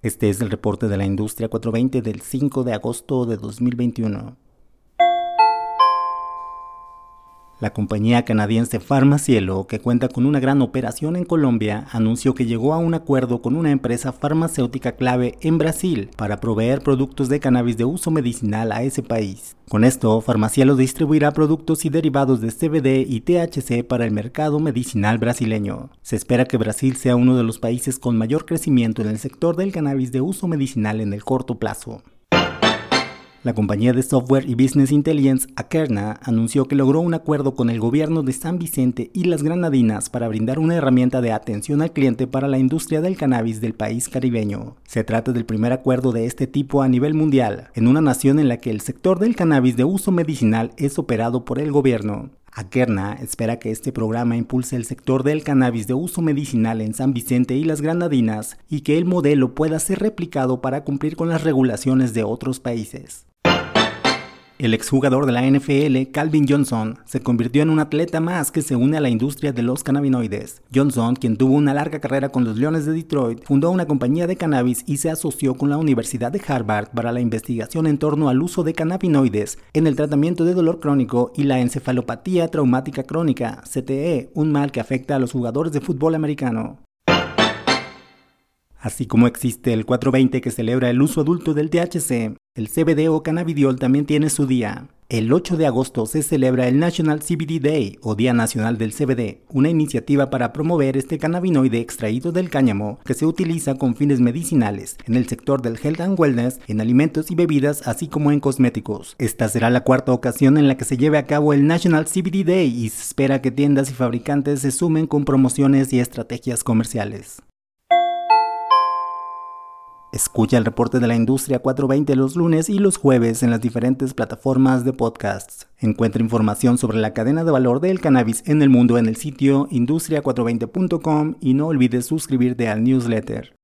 Este es el reporte de la industria 420 del 5 de agosto de 2021. La compañía canadiense Farmacielo, que cuenta con una gran operación en Colombia, anunció que llegó a un acuerdo con una empresa farmacéutica clave en Brasil para proveer productos de cannabis de uso medicinal a ese país. Con esto, Farmacielo distribuirá productos y derivados de CBD y THC para el mercado medicinal brasileño. Se espera que Brasil sea uno de los países con mayor crecimiento en el sector del cannabis de uso medicinal en el corto plazo. La compañía de software y business intelligence Akerna anunció que logró un acuerdo con el gobierno de San Vicente y las Granadinas para brindar una herramienta de atención al cliente para la industria del cannabis del país caribeño. Se trata del primer acuerdo de este tipo a nivel mundial, en una nación en la que el sector del cannabis de uso medicinal es operado por el gobierno. Akerna espera que este programa impulse el sector del cannabis de uso medicinal en San Vicente y las Granadinas y que el modelo pueda ser replicado para cumplir con las regulaciones de otros países. El exjugador de la NFL, Calvin Johnson, se convirtió en un atleta más que se une a la industria de los cannabinoides. Johnson, quien tuvo una larga carrera con los Leones de Detroit, fundó una compañía de cannabis y se asoció con la Universidad de Harvard para la investigación en torno al uso de cannabinoides en el tratamiento de dolor crónico y la encefalopatía traumática crónica, CTE, un mal que afecta a los jugadores de fútbol americano. Así como existe el 420 que celebra el uso adulto del THC, el CBD o cannabidiol también tiene su día. El 8 de agosto se celebra el National CBD Day o Día Nacional del CBD, una iniciativa para promover este cannabinoide extraído del cáñamo que se utiliza con fines medicinales en el sector del health and wellness, en alimentos y bebidas, así como en cosméticos. Esta será la cuarta ocasión en la que se lleve a cabo el National CBD Day y se espera que tiendas y fabricantes se sumen con promociones y estrategias comerciales. Escucha el reporte de la industria 420 los lunes y los jueves en las diferentes plataformas de podcasts. Encuentra información sobre la cadena de valor del cannabis en el mundo en el sitio industria420.com y no olvides suscribirte al newsletter.